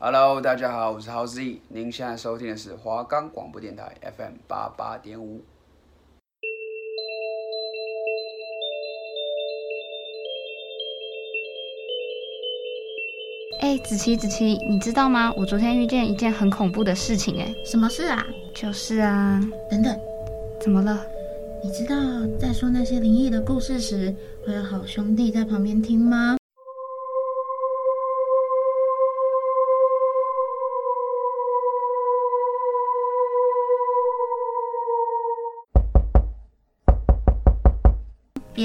Hello，大家好，我是豪 Z，您现在收听的是华冈广播电台 FM 八八点五。哎，子琪，子琪，你知道吗？我昨天遇见一件很恐怖的事情，哎，什么事啊？就是啊，等等，怎么了？你知道在说那些灵异的故事时，会有好兄弟在旁边听吗？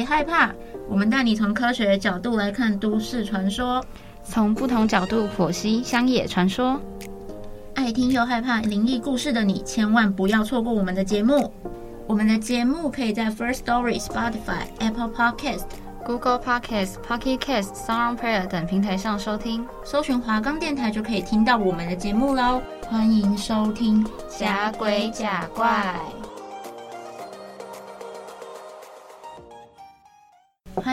害怕，我们带你从科学的角度来看都市传说，从不同角度剖析乡野传说。爱听又害怕灵异故事的你，千万不要错过我们的节目。我们的节目可以在 First Story、Spotify、Apple Podcast、Google Podcast、Pocket Cast、SoundPlayer 等平台上收听，搜寻华冈电台就可以听到我们的节目喽。欢迎收听《假鬼假怪》。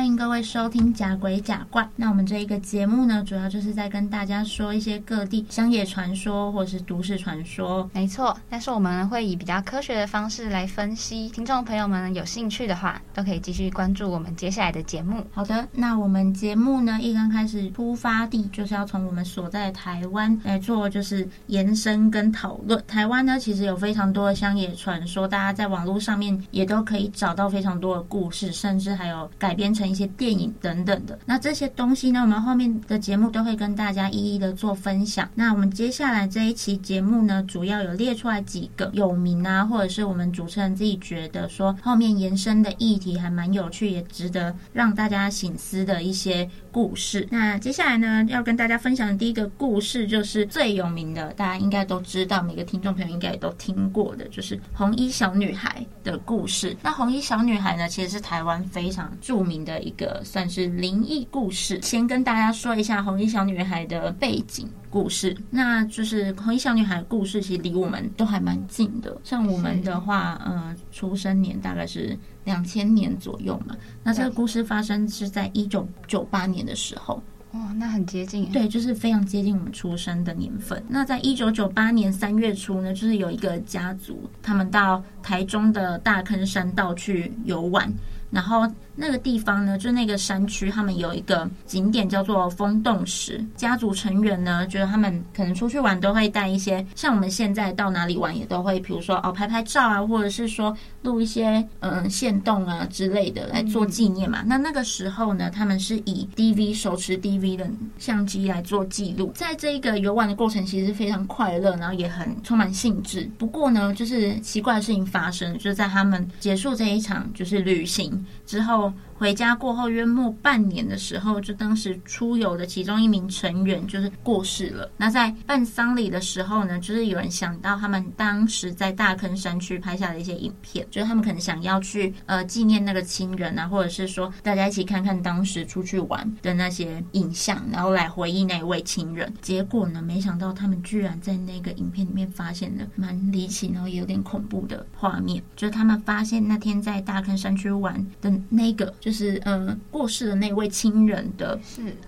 欢迎各位收听《假鬼假怪》。那我们这一个节目呢，主要就是在跟大家说一些各地乡野传说或者是都市传说。没错，但是我们会以比较科学的方式来分析。听众朋友们有兴趣的话，都可以继续关注我们接下来的节目。好的，那我们节目呢，一刚开始出发地就是要从我们所在的台湾来做，就是延伸跟讨论。台湾呢，其实有非常多的乡野传说，大家在网络上面也都可以找到非常多的故事，甚至还有改编成一些电影等等的，那这些东西呢，我们后面的节目都会跟大家一一的做分享。那我们接下来这一期节目呢，主要有列出来几个有名啊，或者是我们主持人自己觉得说后面延伸的议题还蛮有趣，也值得让大家醒思的一些故事。那接下来呢，要跟大家分享的第一个故事就是最有名的，大家应该都知道，每个听众朋友应该也都听过的，就是红衣小女孩的故事。那红衣小女孩呢，其实是台湾非常著名的一个算是灵异故事。先跟大家说一下红衣小女孩的背景故事。那就是红衣小女孩的故事，其实离我们都还蛮近的。像我们的话，呃，出生年大概是两千年左右嘛。那这个故事发生是在一九九八年的时候。哇，那很接近。对，就是非常接近我们出生的年份。那在一九九八年三月初呢，就是有一个家族，他们到台中的大坑山道去游玩，然后。那个地方呢，就那个山区，他们有一个景点叫做风洞石。家族成员呢，觉得他们可能出去玩都会带一些，像我们现在到哪里玩也都会，比如说哦拍拍照啊，或者是说录一些嗯线动啊之类的来做纪念嘛。嗯、那那个时候呢，他们是以 DV 手持 DV 的相机来做记录。在这一个游玩的过程，其实非常快乐，然后也很充满兴致。不过呢，就是奇怪的事情发生，就是在他们结束这一场就是旅行之后。回家过后约莫半年的时候，就当时出游的其中一名成员就是过世了。那在办丧礼的时候呢，就是有人想到他们当时在大坑山区拍下的一些影片，就是他们可能想要去呃纪念那个亲人啊，或者是说大家一起看看当时出去玩的那些影像，然后来回忆那位亲人。结果呢，没想到他们居然在那个影片里面发现了蛮离奇，然后也有点恐怖的画面，就是他们发现那天在大坑山区玩的那个。就是呃过世的那位亲人的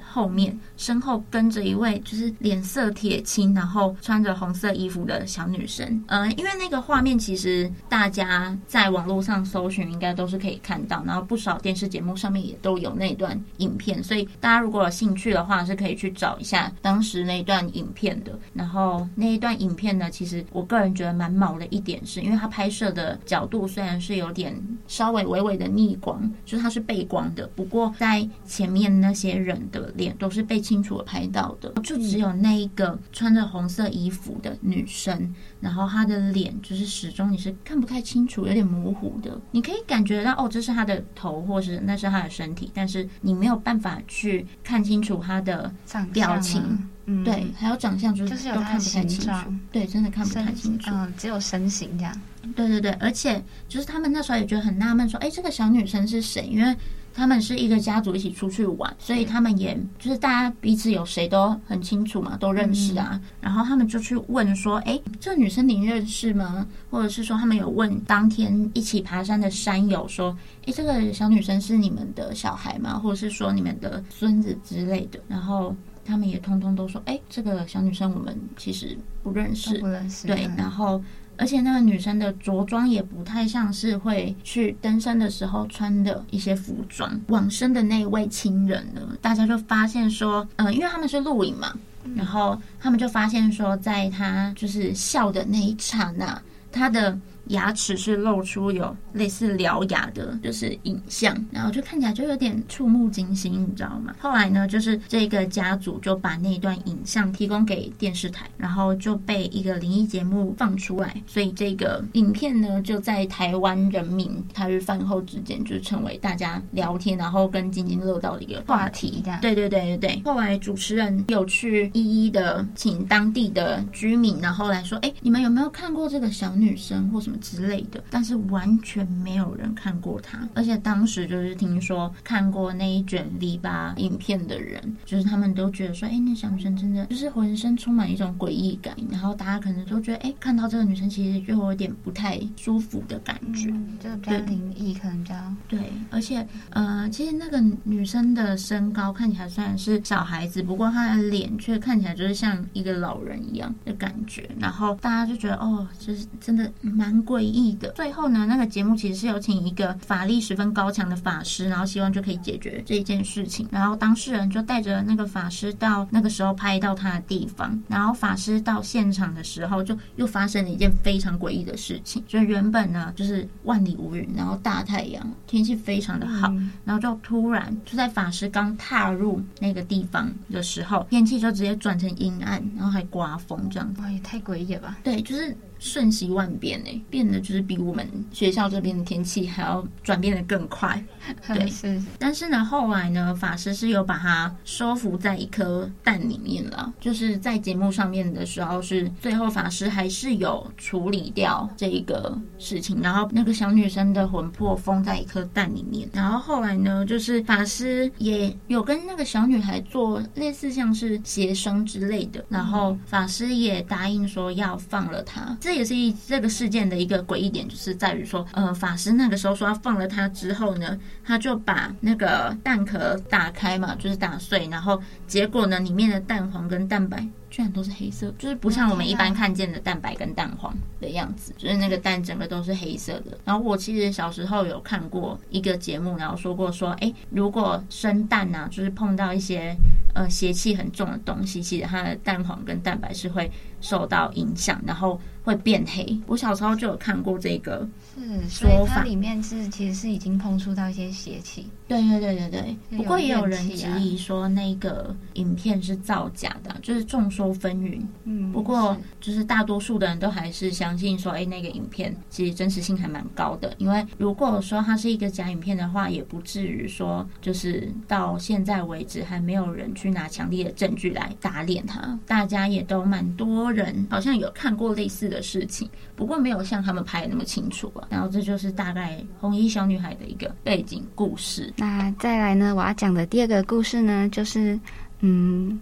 后面身后跟着一位就是脸色铁青，然后穿着红色衣服的小女生。嗯、呃，因为那个画面其实大家在网络上搜寻应该都是可以看到，然后不少电视节目上面也都有那段影片，所以大家如果有兴趣的话是可以去找一下当时那段影片的。然后那一段影片呢，其实我个人觉得蛮毛的一点是，因为它拍摄的角度虽然是有点稍微微微的逆光，就是它是。背光的，不过在前面那些人的脸都是被清楚的拍到的，就只有那一个穿着红色衣服的女生，然后她的脸就是始终你是看不太清楚，有点模糊的。你可以感觉到哦，这是她的头，或是那是她的身体，但是你没有办法去看清楚她的表情，嗯，对，还有长相就是都看不太清楚，对，真的看不太清楚，嗯，只有身形这样。对对对，而且就是他们那时候也觉得很纳闷，说：“哎，这个小女生是谁？”因为他们是一个家族一起出去玩，所以他们也就是大家彼此有谁都很清楚嘛，都认识啊。嗯、然后他们就去问说：“哎，这个女生您认识吗？”或者是说他们有问当天一起爬山的山友说：“哎，这个小女生是你们的小孩吗？或者是说你们的孙子之类的？”然后。他们也通通都说，哎，这个小女生我们其实不认识，不认识。对，然后而且那个女生的着装也不太像是会去登山的时候穿的一些服装。往生的那位亲人呢，大家就发现说，嗯、呃，因为他们是露营嘛，然后他们就发现说，在他就是笑的那一刹那，他的。牙齿是露出有类似獠牙的，就是影像，然后就看起来就有点触目惊心，你知道吗？后来呢，就是这个家族就把那段影像提供给电视台，然后就被一个灵异节目放出来，所以这个影片呢就在台湾人民台日饭后之间就成为大家聊天，然后跟津津乐道的一个话题。对对对对对。后来主持人有去一一的请当地的居民，然后来说，哎，你们有没有看过这个小女生或什么？之类的，但是完全没有人看过他，而且当时就是听说看过那一卷 V8 影片的人，就是他们都觉得说，哎，那小女生真的就是浑身充满一种诡异感，然后大家可能都觉得，哎，看到这个女生其实就有点不太舒服的感觉，嗯、就比较灵异，可能比较对，而且呃，其实那个女生的身高看起来虽然是小孩子，不过她的脸却看起来就是像一个老人一样的感觉，然后大家就觉得，哦，就是真的蛮。诡异的。最后呢，那个节目其实是有请一个法力十分高强的法师，然后希望就可以解决这一件事情。然后当事人就带着那个法师到那个时候拍到他的地方。然后法师到现场的时候，就又发生了一件非常诡异的事情。就原本呢，就是万里无云，然后大太阳，天气非常的好。然后就突然就在法师刚踏入那个地方的时候，天气就直接转成阴暗，然后还刮风这样。哇，也太诡异了吧？对，就是。瞬息万变诶，变得就是比我们学校这边的天气还要转变的更快。对，是。但是呢，后来呢，法师是有把它收服在一颗蛋里面了。就是在节目上面的时候，是最后法师还是有处理掉这一个事情，然后那个小女生的魂魄封在一颗蛋里面。然后后来呢，就是法师也有跟那个小女孩做类似像是协商之类的，然后法师也答应说要放了她。这也是一这个事件的一个诡异点，就是在于说，呃，法师那个时候说要放了他之后呢，他就把那个蛋壳打开嘛，就是打碎，然后结果呢，里面的蛋黄跟蛋白居然都是黑色，就是不像我们一般看见的蛋白跟蛋黄的样子，就是那个蛋整个都是黑色的。然后我其实小时候有看过一个节目，然后说过说，哎，如果生蛋呢、啊，就是碰到一些呃邪气很重的东西，其实它的蛋黄跟蛋白是会受到影响，然后会变黑。我小时候就有看过这个，是，所以它里面是其实是已经碰触到一些邪气。对对对对对。不过也有人质疑说那个影片是造假的，就是众说纷纭。嗯，不过就是大多数的人都还是相信说，哎，那个影片其实真实性还蛮高的。因为如果说它是一个假影片的话，也不至于说就是到现在为止还没有人去拿强烈的证据来打脸它。大家也都蛮多。人好像有看过类似的事情，不过没有像他们拍的那么清楚啊。然后这就是大概红衣小女孩的一个背景故事。那再来呢，我要讲的第二个故事呢，就是嗯，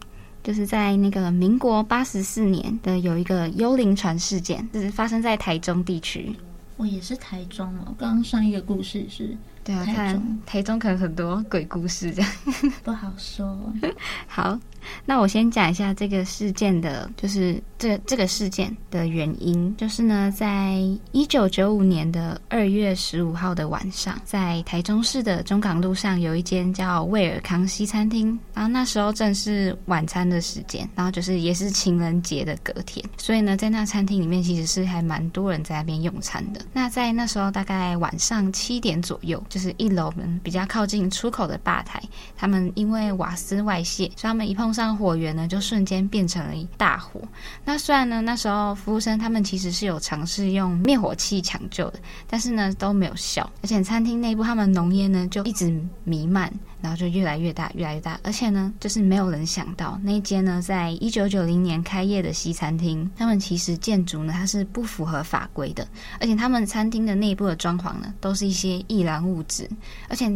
就是在那个民国八十四年的有一个幽灵船事件，就是发生在台中地区。我也是台中哦。刚刚上一个故事是对啊，看台中可能很多鬼故事这样，不好说。好。那我先讲一下这个事件的，就是这这个事件的原因，就是呢，在一九九五年的二月十五号的晚上，在台中市的中港路上有一间叫威尔康西餐厅，然后那时候正是晚餐的时间，然后就是也是情人节的隔天，所以呢，在那餐厅里面其实是还蛮多人在那边用餐的。那在那时候大概晚上七点左右，就是一楼门比较靠近出口的吧台，他们因为瓦斯外泄，所以他们一碰上火源呢，就瞬间变成了一大火。那虽然呢，那时候服务生他们其实是有尝试用灭火器抢救的，但是呢都没有效。而且餐厅内部他们浓烟呢就一直弥漫，然后就越来越大，越来越大。而且呢，就是没有人想到那间呢，在一九九零年开业的西餐厅，他们其实建筑呢它是不符合法规的，而且他们餐厅的内部的装潢呢都是一些易燃物而且。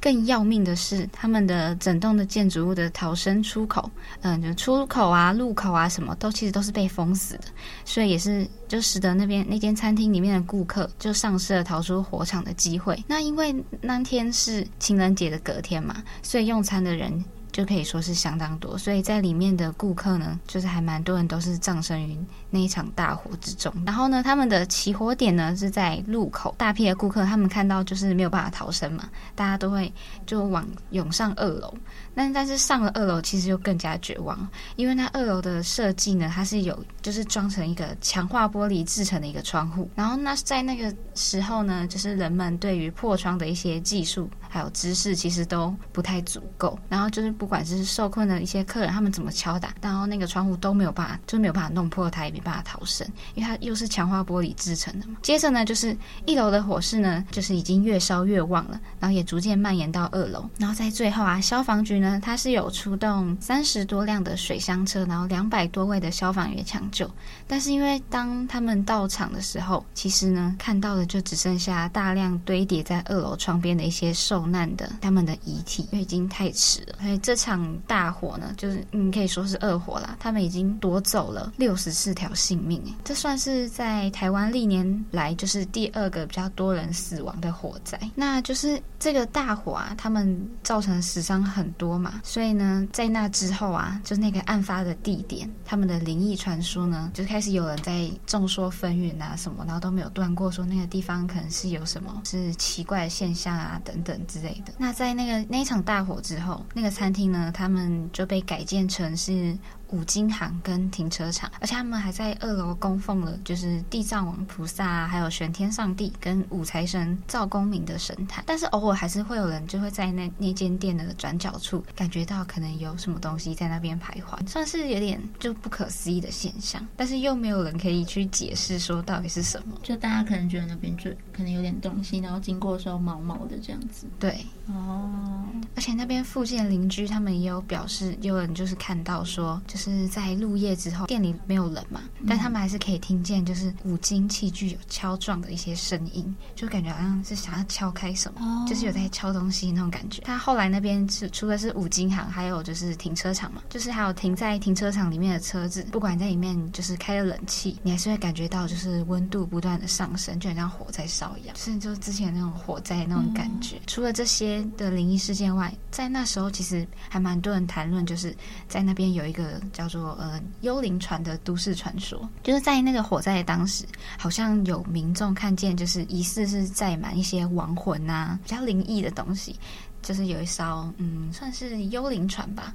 更要命的是，他们的整栋的建筑物的逃生出口，嗯，就出口啊、入口啊，什么都其实都是被封死的，所以也是就使得那边那间餐厅里面的顾客就丧失了逃出火场的机会。那因为那天是情人节的隔天嘛，所以用餐的人就可以说是相当多，所以在里面的顾客呢，就是还蛮多人都是葬身于那一场大火之中。然后呢，他们的起火点呢是在路口，大批的顾客他们看到就是没有办法逃生嘛，大家都会就往涌上二楼。但但是上了二楼，其实就更加绝望，因为那二楼的设计呢，它是有就是装成一个强化玻璃制成的一个窗户。然后那在那个时候呢，就是人们对于破窗的一些技术还有知识，其实都不太足够。然后就是不管是受困的一些客人，他们怎么敲打，然后那个窗户都没有办法，就没有办法弄破它，也没办法逃生，因为它又是强化玻璃制成的嘛。接着呢，就是一楼的火势呢，就是已经越烧越旺了，然后也逐渐蔓延到二楼。然后在最后啊，消防局呢。它是有出动三十多辆的水箱车，然后两百多位的消防员抢救。但是因为当他们到场的时候，其实呢看到的就只剩下大量堆叠在二楼窗边的一些受难的他们的遗体，因为已经太迟了。所以这场大火呢，就是嗯可以说是恶火啦。他们已经夺走了六十四条性命，这算是在台湾历年来就是第二个比较多人死亡的火灾。那就是这个大火啊，他们造成死伤很多。嘛，所以呢，在那之后啊，就那个案发的地点，他们的灵异传说呢，就开开始有人在众说纷纭啊什么，然后都没有断过，说那个地方可能是有什么是奇怪的现象啊等等之类的。那在那个那一场大火之后，那个餐厅呢，他们就被改建成是。五金行跟停车场，而且他们还在二楼供奉了，就是地藏王菩萨啊，还有玄天上帝跟五财神赵公明的神坛。但是偶尔还是会有人就会在那那间店的转角处感觉到可能有什么东西在那边徘徊，算是有点就不可思议的现象。但是又没有人可以去解释说到底是什么，就大家可能觉得那边就可能有点东西，然后经过的时候毛毛的这样子。对，哦，而且那边附近的邻居他们也有表示，有人就是看到说就是。是在入夜之后，店里没有人嘛，但他们还是可以听见，就是五金器具有敲撞的一些声音，就感觉好像是想要敲开什么，哦、就是有在敲东西那种感觉。他后来那边是除了是五金行，还有就是停车场嘛，就是还有停在停车场里面的车子，不管在里面就是开了冷气，你还是会感觉到就是温度不断的上升，就很像火在烧一样，就是就是之前那种火灾那种感觉。嗯、除了这些的灵异事件外，在那时候其实还蛮多人谈论，就是在那边有一个。叫做呃幽灵船的都市传说，就是在那个火灾当时，好像有民众看见，就是疑似是载满一些亡魂啊，比较灵异的东西，就是有一艘嗯算是幽灵船吧，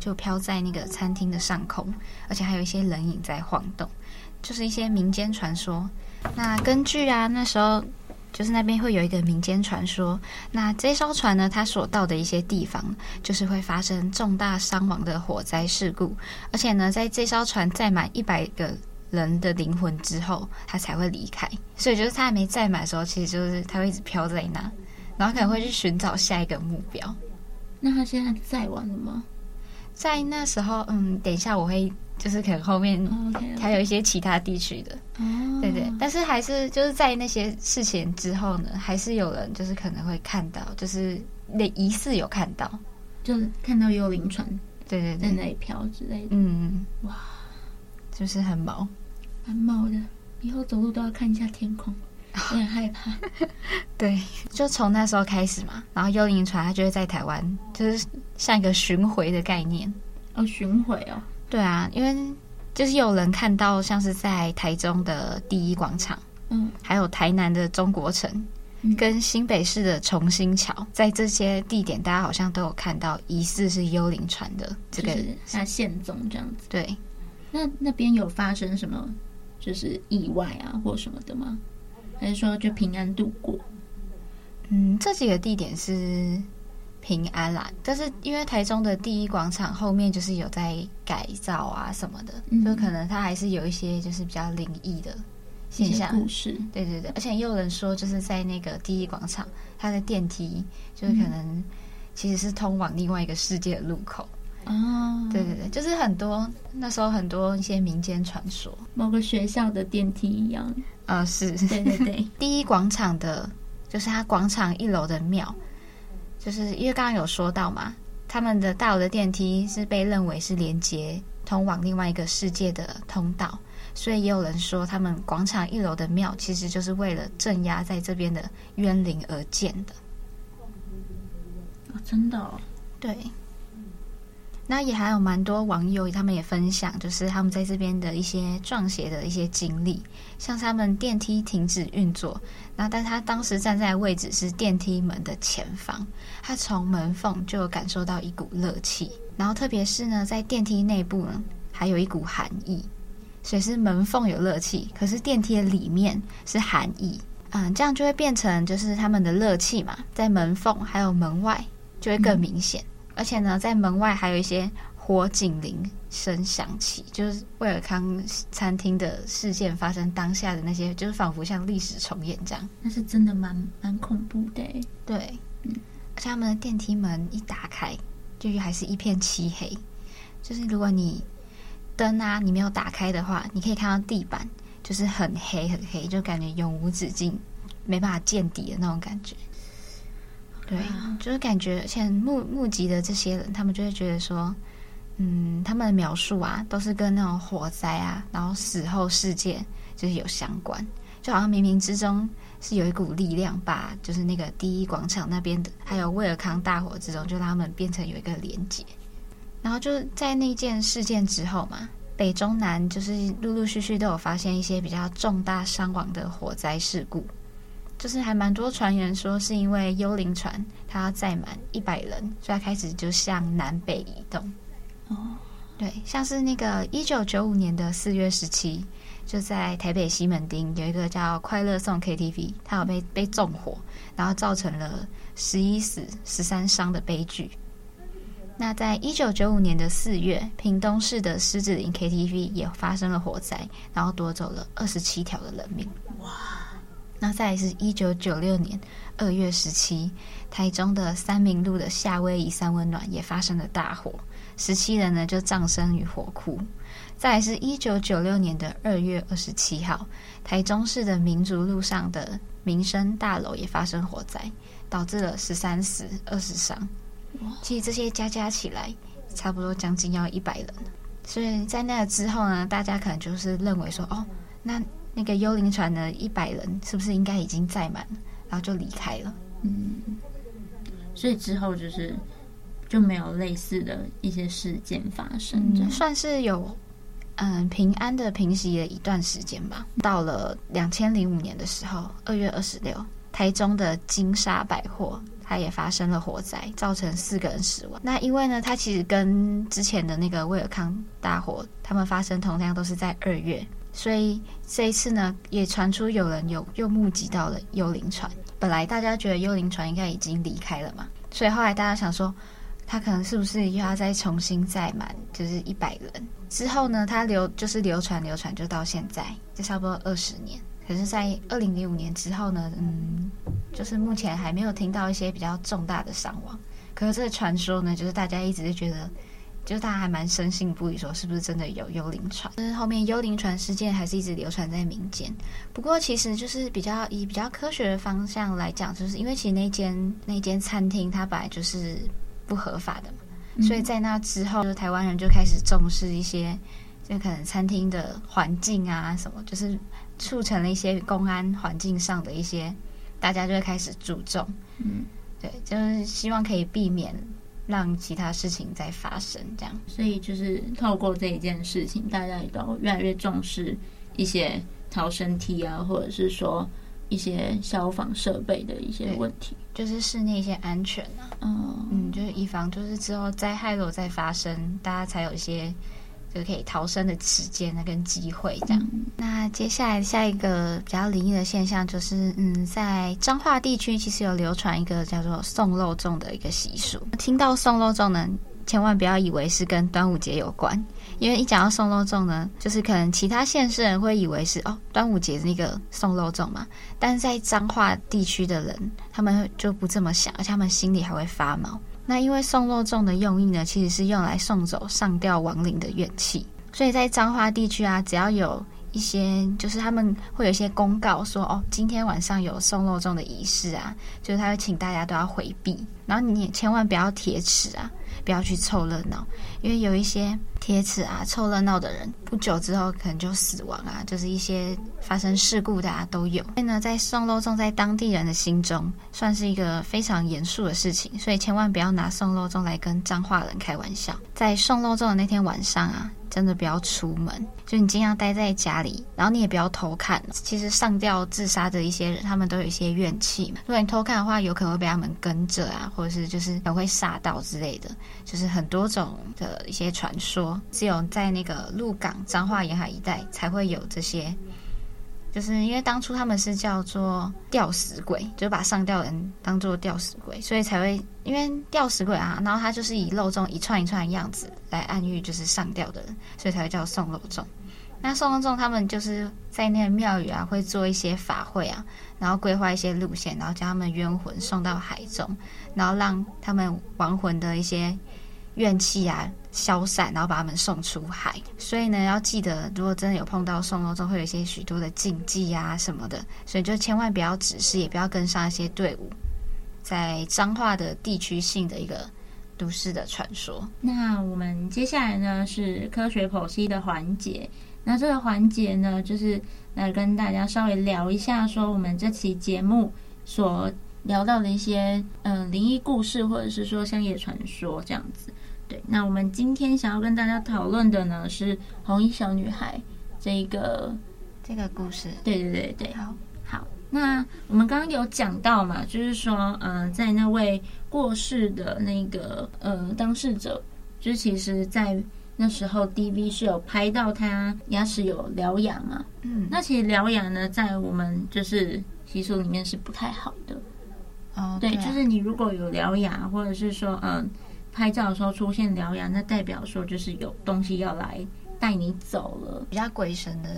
就飘在那个餐厅的上空，而且还有一些人影在晃动，就是一些民间传说。那根据啊那时候。就是那边会有一个民间传说，那这艘船呢，它所到的一些地方，就是会发生重大伤亡的火灾事故，而且呢，在这艘船载满一百个人的灵魂之后，它才会离开。所以就是它还没载满的时候，其实就是它会一直飘在那，然后可能会去寻找下一个目标。那它现在载完了吗？在那时候，嗯，等一下我会。就是可能后面还有一些其他地区的，oh, okay, okay. 对对，但是还是就是在那些事情之后呢，还是有人就是可能会看到，就是那疑似有看到，就是看到幽灵船，对对对，在那里飘之类的，嗯，哇，就是很毛，蛮毛的，以后走路都要看一下天空，有点害怕。对，就从那时候开始嘛，然后幽灵船它就会在台湾，就是像一个巡回的概念，哦，巡回哦。对啊，因为就是有人看到，像是在台中的第一广场，嗯，还有台南的中国城，嗯，跟新北市的重新桥，在这些地点，大家好像都有看到疑似是幽灵船的这个它现踪这样子。对，那那边有发生什么就是意外啊，或什么的吗？还是说就平安度过？嗯，这几个地点是。平安啦，但是因为台中的第一广场后面就是有在改造啊什么的，嗯、就可能它还是有一些就是比较灵异的现象。故事，对对对，而且也有人说就是在那个第一广场，它的电梯就是可能其实是通往另外一个世界的路口。哦，对对对，就是很多那时候很多一些民间传说，某个学校的电梯一样。啊、哦，是，对对对，第一广场的，就是它广场一楼的庙。就是因为刚刚有说到嘛，他们的大楼的电梯是被认为是连接通往另外一个世界的通道，所以也有人说他们广场一楼的庙其实就是为了镇压在这边的冤灵而建的。哦，真的哦？对。那也还有蛮多网友，他们也分享，就是他们在这边的一些撞邪的一些经历，像他们电梯停止运作，那但他当时站在的位置是电梯门的前方，他从门缝就有感受到一股热气，然后特别是呢，在电梯内部呢，还有一股寒意，所以是门缝有热气，可是电梯的里面是寒意，嗯，这样就会变成就是他们的热气嘛，在门缝还有门外就会更明显。嗯而且呢，在门外还有一些火警铃声响起，就是威尔康餐厅的事件发生当下的那些，就是仿佛像历史重演这样。那是真的蛮蛮恐怖的。对，嗯，而且他们的电梯门一打开，就还是一片漆黑。就是如果你灯啊，你没有打开的话，你可以看到地板就是很黑很黑，就感觉永无止境，没办法见底的那种感觉。对，就是感觉，像目目击的这些人，他们就会觉得说，嗯，他们的描述啊，都是跟那种火灾啊，然后死后世界就是有相关，就好像冥冥之中是有一股力量，把就是那个第一广场那边的，还有威尔康大火之中，就让他们变成有一个连接。然后就是在那件事件之后嘛，北中南就是陆陆续续都有发现一些比较重大伤亡的火灾事故。就是还蛮多传言说，是因为幽灵船它要载满一百人，所以它开始就向南北移动。哦，对，像是那个一九九五年的四月十七，就在台北西门町有一个叫快乐颂 KTV，它有被被纵火，然后造成了十一死十三伤的悲剧。那在一九九五年的四月，屏东市的狮子林 KTV 也发生了火灾，然后夺走了二十七条的人命。哇！那再来是一九九六年二月十七，台中的三民路的夏威夷三温暖也发生了大火，十七人呢就葬身于火窟。再来是一九九六年的二月二十七号，台中市的民族路上的民生大楼也发生火灾，导致了十三死二十伤。其实这些加加起来，差不多将近要一百人。所以在那个之后呢，大家可能就是认为说，哦，那。那个幽灵船的一百人是不是应该已经载满了，然后就离开了？嗯，所以之后就是就没有类似的一些事件发生，嗯、算是有嗯平安的平息了一段时间吧。到了两千零五年的时候，二月二十六，台中的金沙百货它也发生了火灾，造成四个人死亡。那因为呢，它其实跟之前的那个威尔康大火，他们发生同样都是在二月。所以这一次呢，也传出有人有又目击到了幽灵船。本来大家觉得幽灵船应该已经离开了嘛，所以后来大家想说，他可能是不是又要再重新载满，就是一百人之后呢，他流就是流传流传就到现在，就差不多二十年。可是，在二零零五年之后呢，嗯，就是目前还没有听到一些比较重大的伤亡。可是这个传说呢，就是大家一直觉得。就是大家还蛮深信不疑，说是不是真的有幽灵船？但是后面幽灵船事件还是一直流传在民间。不过其实就是比较以比较科学的方向来讲，就是因为其实那间那间餐厅它本来就是不合法的嘛，嗯、所以在那之后，就台湾人就开始重视一些，就可能餐厅的环境啊什么，就是促成了一些公安环境上的一些，大家就会开始注重。嗯，对，就是希望可以避免。让其他事情再发生，这样，所以就是透过这一件事情，大家也都越来越重视一些逃生梯啊，或者是说一些消防设备的一些问题，就是室内一些安全啊，嗯嗯，就是以防就是之后灾害如果再发生，大家才有一些。就可以逃生的时间那跟机会这样。嗯、那接下来下一个比较灵异的现象就是，嗯，在彰化地区其实有流传一个叫做送肉粽的一个习俗。听到送肉粽呢，千万不要以为是跟端午节有关，因为一讲到送肉粽呢，就是可能其他县市人会以为是哦端午节那个送肉粽嘛，但是在彰化地区的人，他们就不这么想，而且他们心里还会发毛。那因为送肉粽的用意呢，其实是用来送走上吊亡灵的怨气，所以在彰化地区啊，只要有一些，就是他们会有一些公告说，哦，今天晚上有送肉粽的仪式啊，就是他会请大家都要回避，然后你也千万不要铁齿啊，不要去凑热闹，因为有一些贴纸啊凑热闹的人，不久之后可能就死亡啊，就是一些发生事故的啊都有。所以呢，在送肉粽在当地人的心中算是一个非常严肃的事情，所以千万不要拿送肉粽来跟彰化人开玩笑。在送肉粽的那天晚上啊。真的不要出门，就你尽量待在家里，然后你也不要偷看。其实上吊自杀的一些人，他们都有一些怨气嘛。如果你偷看的话，有可能会被他们跟着啊，或者是就是很会煞到之类的，就是很多种的一些传说。只有在那个鹿港、彰化沿海一带才会有这些。就是因为当初他们是叫做吊死鬼，就把上吊人当做吊死鬼，所以才会因为吊死鬼啊，然后他就是以肉粽一串一串的样子来暗喻就是上吊的人，所以才会叫送肉粽。那送肉粽他们就是在那个庙宇啊，会做一些法会啊，然后规划一些路线，然后将他们冤魂送到海中，然后让他们亡魂的一些。怨气啊消散，然后把他们送出海。所以呢，要记得，如果真的有碰到送肉粽，会有一些许多的禁忌啊什么的，所以就千万不要指示，也不要跟上一些队伍。在彰化的地区性的一个都市的传说。那我们接下来呢是科学剖析的环节。那这个环节呢，就是来跟大家稍微聊一下，说我们这期节目所聊到的一些嗯、呃、灵异故事，或者是说乡野传说这样子。对，那我们今天想要跟大家讨论的呢是红衣小女孩这一个这个故事。对对对对，好，好。那我们刚刚有讲到嘛，就是说，嗯、呃，在那位过世的那个呃当事者，就是其实在那时候 DV 是有拍到他牙齿有獠牙嘛。嗯，那其实獠牙呢，在我们就是习俗里面是不太好的。哦，对，对，就是你如果有獠牙，或者是说，嗯、呃。拍照的时候出现獠牙，那代表说就是有东西要来带你走了，比较鬼神的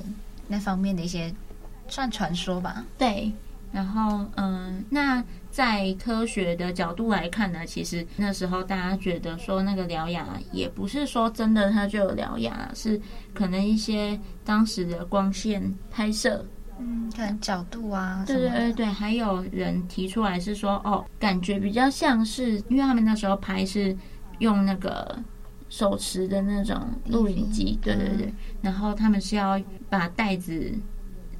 那方面的一些算传说吧。对，然后嗯，那在科学的角度来看呢，其实那时候大家觉得说那个獠牙也不是说真的它就有獠牙，是可能一些当时的光线拍摄。嗯，看角度啊，对对对对，还有人提出来是说，哦，感觉比较像是，因为他们那时候拍是用那个手持的那种录影机，对对对，然后他们是要把袋子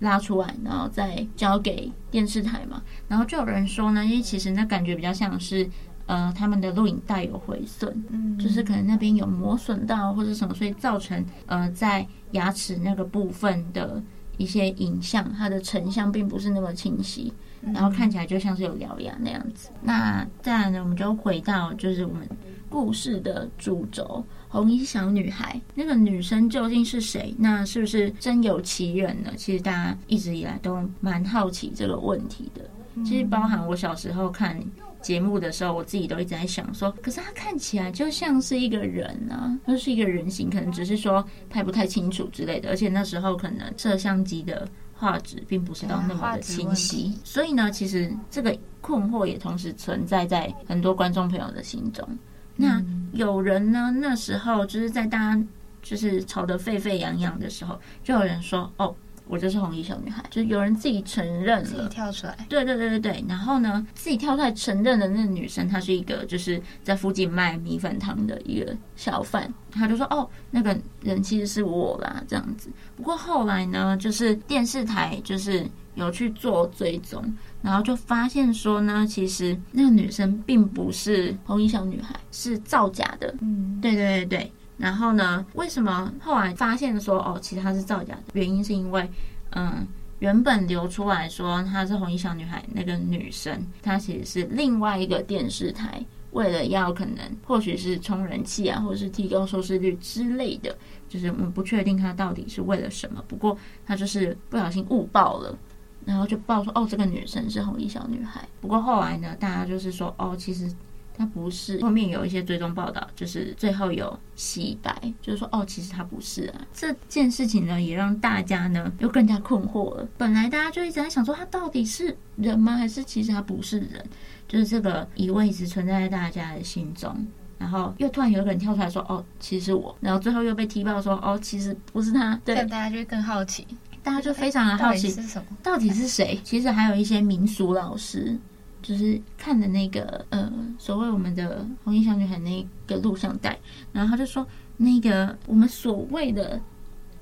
拉出来，然后再交给电视台嘛，然后就有人说呢，因为其实那感觉比较像是，呃，他们的录影带有毁损，嗯，就是可能那边有磨损到或者什么，所以造成呃在牙齿那个部分的。一些影像，它的成像并不是那么清晰，然后看起来就像是有獠牙那样子。那再来呢，我们就回到就是我们故事的主轴——红衣小女孩。那个女生究竟是谁？那是不是真有其人呢？其实大家一直以来都蛮好奇这个问题的。其实包含我小时候看。节目的时候，我自己都一直在想说，可是她看起来就像是一个人啊，就是一个人形，可能只是说拍不太清楚之类的。而且那时候可能摄像机的画质并不是到那么的清晰，所以呢，其实这个困惑也同时存在在很多观众朋友的心中。那有人呢，那时候就是在大家就是吵得沸沸扬扬的时候，就有人说，哦。我就是红衣小女孩，就有人自己承认了，自己跳出来。对对对对对，然后呢，自己跳出来承认的那个女生，她是一个就是在附近卖米粉汤的一个小贩，她就说：“哦，那个人其实是我啦，这样子。”不过后来呢，就是电视台就是有去做追踪，然后就发现说呢，其实那个女生并不是红衣小女孩，是造假的。嗯，对对对对。然后呢，为什么后来发现说哦，其实她是造假的？原因是因为，嗯，原本流出来说她是红衣小女孩那个女生，她其实是另外一个电视台为了要可能或许是冲人气啊，或者是提高收视率之类的，就是我们不确定她到底是为了什么。不过她就是不小心误报了，然后就报说哦，这个女生是红衣小女孩。不过后来呢，大家就是说哦，其实。她不是，后面有一些追踪报道，就是最后有洗白，就是说哦，其实她不是啊。这件事情呢，也让大家呢又更加困惑了。本来大家就一直在想说，她到底是人吗？还是其实她不是人？就是这个疑问一直存在在大家的心中。然后又突然有一个人跳出来说，哦，其实是我。然后最后又被踢爆说，哦，其实不是他。对，大家就会更好奇，大家就非常的好奇，到底是什么？到底是谁？其实还有一些民俗老师。就是看的那个呃，所谓我们的红衣小女孩那个录像带，然后他就说，那个我们所谓的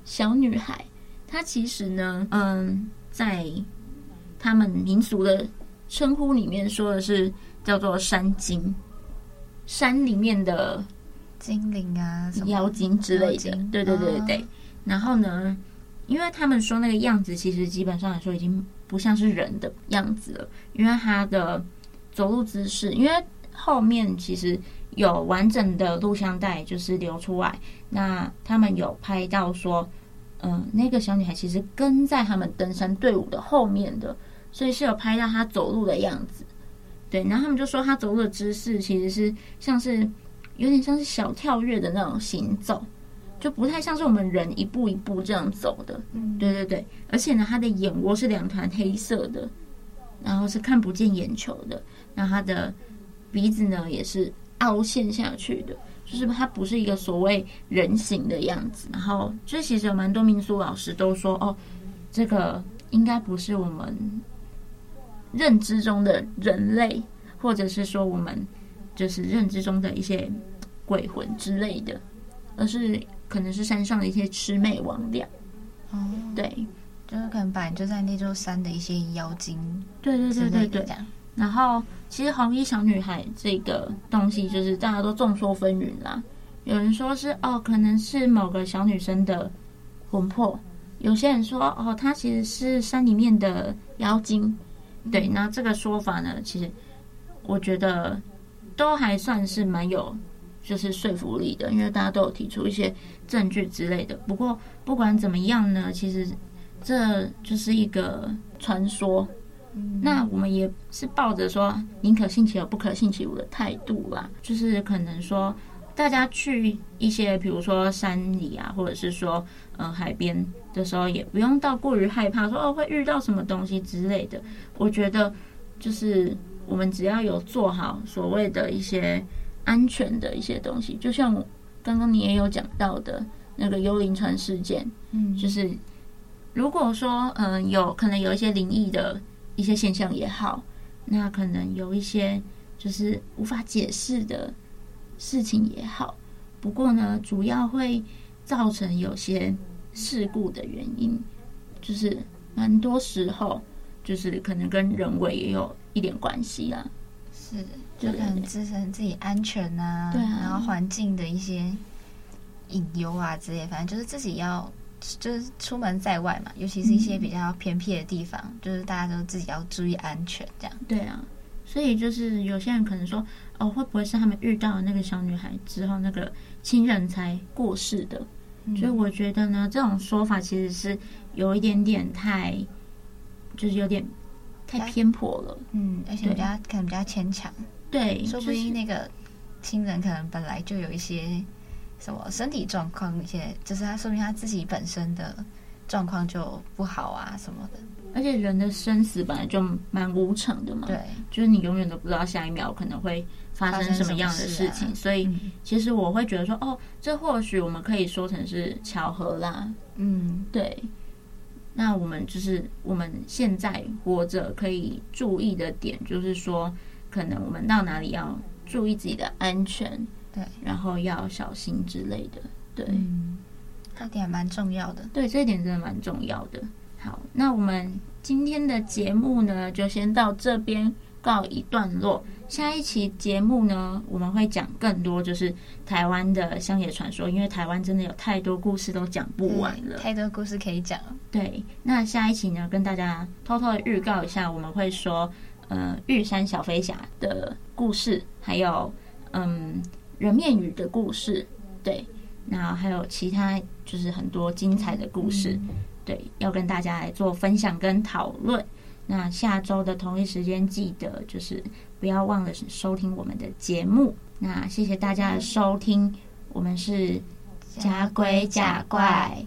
小女孩，她其实呢，嗯，在他们民俗的称呼里面说的是叫做山精，山里面的精灵啊，妖精之类的，对对对对然后呢，因为他们说那个样子，其实基本上来说已经。不像是人的样子了，因为他的走路姿势，因为后面其实有完整的录像带就是流出来，那他们有拍到说，嗯、那个小女孩其实跟在他们登山队伍的后面的，所以是有拍到她走路的样子。对，然后他们就说她走路的姿势其实是像是有点像是小跳跃的那种行走。就不太像是我们人一步一步这样走的，嗯，对对对，而且呢，他的眼窝是两团黑色的，然后是看不见眼球的，然后他的鼻子呢也是凹陷下去的，就是他不是一个所谓人形的样子。然后，就其实有蛮多民俗老师都说，哦，这个应该不是我们认知中的人类，或者是说我们就是认知中的一些鬼魂之类的，而是。可能是山上的一些魑魅魍魉，哦，对，就是可能本来就在那座山的一些妖精，对对对对对。然后，其实红衣小女孩这个东西，就是大家都众说纷纭啦。有人说是哦，可能是某个小女生的魂魄；有些人说哦，她其实是山里面的妖精。对，那这个说法呢，其实我觉得都还算是蛮有。就是说服力的，因为大家都有提出一些证据之类的。不过不管怎么样呢，其实这就是一个传说。嗯、那我们也是抱着说宁可信其有，不可信其无的态度啦。就是可能说大家去一些，比如说山里啊，或者是说嗯、呃、海边的时候，也不用到过于害怕说哦会遇到什么东西之类的。我觉得就是我们只要有做好所谓的一些。安全的一些东西，就像刚刚你也有讲到的那个幽灵船事件，嗯，就是如果说嗯、呃、有可能有一些灵异的一些现象也好，那可能有一些就是无法解释的事情也好，不过呢，主要会造成有些事故的原因，就是蛮多时候就是可能跟人为也有一点关系啊，是。就可能自身自己安全啊，对啊，然后环境的一些隐忧啊之类，反正就是自己要就是出门在外嘛，尤其是一些比较偏僻的地方，嗯、就是大家都自己要注意安全，这样。对啊，所以就是有些人可能说，哦，会不会是他们遇到了那个小女孩之后，那个亲人才过世的？嗯、所以我觉得呢，这种说法其实是有一点点太，就是有点太偏颇了。嗯，而且比较对可能比较牵强。对，说不定那个亲人可能本来就有一些什么身体状况，一些就是他说明他自己本身的状况就不好啊什么的。而且人的生死本来就蛮无常的嘛，对，就是你永远都不知道下一秒可能会发生什么样的事情，所以其实我会觉得说，哦，这或许我们可以说成是巧合啦。嗯，对。那我们就是我们现在活着可以注意的点，就是说。可能我们到哪里要注意自己的安全，对，然后要小心之类的，对，嗯，这点蛮重要的，对，这一点真的蛮重要的。好，那我们今天的节目呢，就先到这边告一段落。下一期节目呢，我们会讲更多，就是台湾的乡野传说，因为台湾真的有太多故事都讲不完了，太多故事可以讲。对，那下一期呢，跟大家偷偷的预告一下，我们会说。呃，玉山小飞侠的故事，还有嗯人面鱼的故事，对，那还有其他就是很多精彩的故事，对，要跟大家来做分享跟讨论。那下周的同一时间，记得就是不要忘了收听我们的节目。那谢谢大家的收听，我们是假鬼假怪。